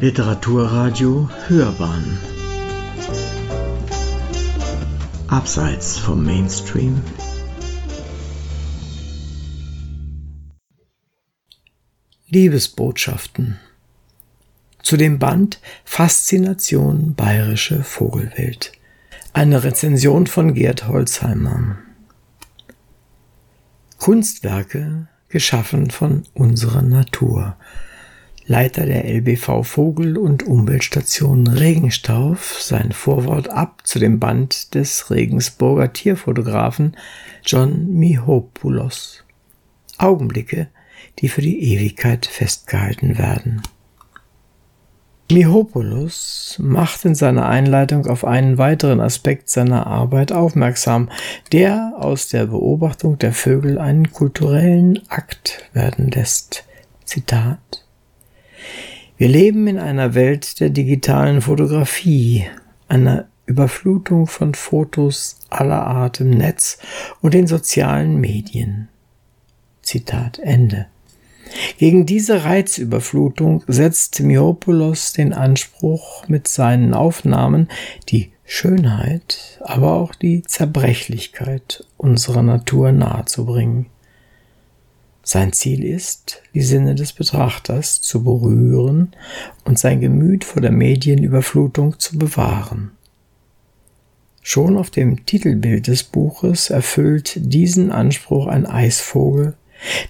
Literaturradio Hörbahn Abseits vom Mainstream Liebesbotschaften zu dem Band Faszination bayerische Vogelwelt. Eine Rezension von Gerd Holzheimer. Kunstwerke geschaffen von unserer Natur. Leiter der LBV Vogel- und Umweltstation Regenstauf sein Vorwort ab zu dem Band des Regensburger Tierfotografen John Mihopoulos. Augenblicke, die für die Ewigkeit festgehalten werden. Mihopoulos macht in seiner Einleitung auf einen weiteren Aspekt seiner Arbeit aufmerksam, der aus der Beobachtung der Vögel einen kulturellen Akt werden lässt. Zitat Wir leben in einer Welt der digitalen Fotografie, einer Überflutung von Fotos aller Art im Netz und den sozialen Medien. Zitat Ende. Gegen diese Reizüberflutung setzt Miopoulos den Anspruch mit seinen Aufnahmen, die Schönheit, aber auch die Zerbrechlichkeit unserer Natur nahezubringen. Sein Ziel ist, die Sinne des Betrachters zu berühren und sein Gemüt vor der Medienüberflutung zu bewahren. Schon auf dem Titelbild des Buches erfüllt diesen Anspruch ein Eisvogel,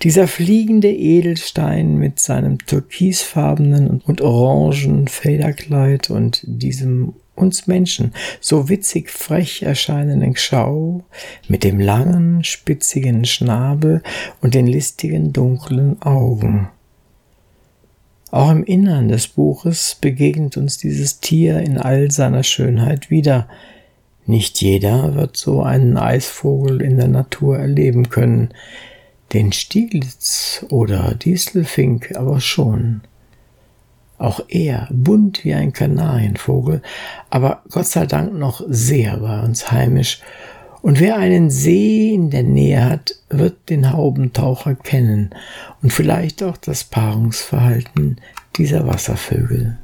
dieser fliegende Edelstein mit seinem türkisfarbenen und orangen Federkleid und diesem uns Menschen so witzig frech erscheinenden Schau mit dem langen, spitzigen Schnabel und den listigen, dunklen Augen. Auch im Innern des Buches begegnet uns dieses Tier in all seiner Schönheit wieder. Nicht jeder wird so einen Eisvogel in der Natur erleben können, den Stieglitz oder Distelfink aber schon. Auch er, bunt wie ein Kanarienvogel, aber Gott sei Dank noch sehr bei uns heimisch. Und wer einen See in der Nähe hat, wird den Haubentaucher kennen und vielleicht auch das Paarungsverhalten dieser Wasservögel.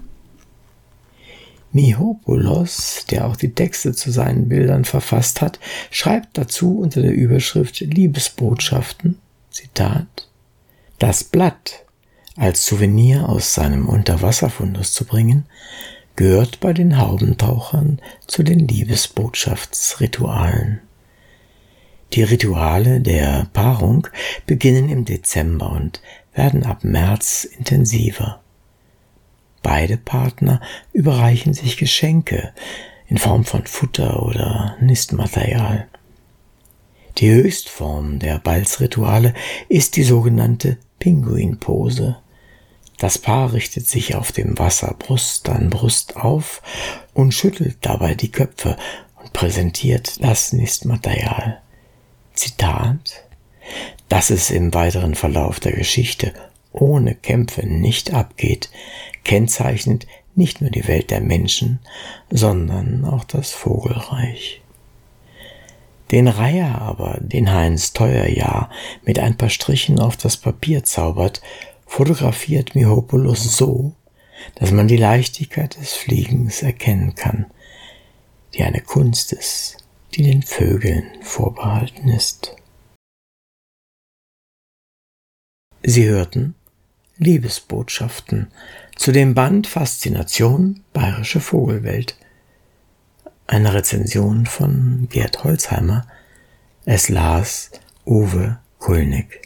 Mihopoulos, der auch die Texte zu seinen Bildern verfasst hat, schreibt dazu unter der Überschrift Liebesbotschaften Zitat, das Blatt als Souvenir aus seinem Unterwasserfundus zu bringen, gehört bei den Haubentauchern zu den Liebesbotschaftsritualen. Die Rituale der Paarung beginnen im Dezember und werden ab März intensiver. Beide Partner überreichen sich Geschenke in Form von Futter oder Nistmaterial. Die Höchstform der Balzrituale ist die sogenannte Pinguinpose. Das Paar richtet sich auf dem Wasser Brust an Brust auf und schüttelt dabei die Köpfe und präsentiert das Nistmaterial. Zitat Dass es im weiteren Verlauf der Geschichte ohne Kämpfe nicht abgeht, kennzeichnet nicht nur die Welt der Menschen, sondern auch das Vogelreich. Den Reiher aber, den Heinz Teuerjahr mit ein paar Strichen auf das Papier zaubert, fotografiert Mihopoulos so, dass man die Leichtigkeit des Fliegens erkennen kann, die eine Kunst ist, die den Vögeln vorbehalten ist. Sie hörten Liebesbotschaften zu dem Band Faszination Bayerische Vogelwelt eine Rezension von Gerd Holzheimer. Es las Uwe Kulnig.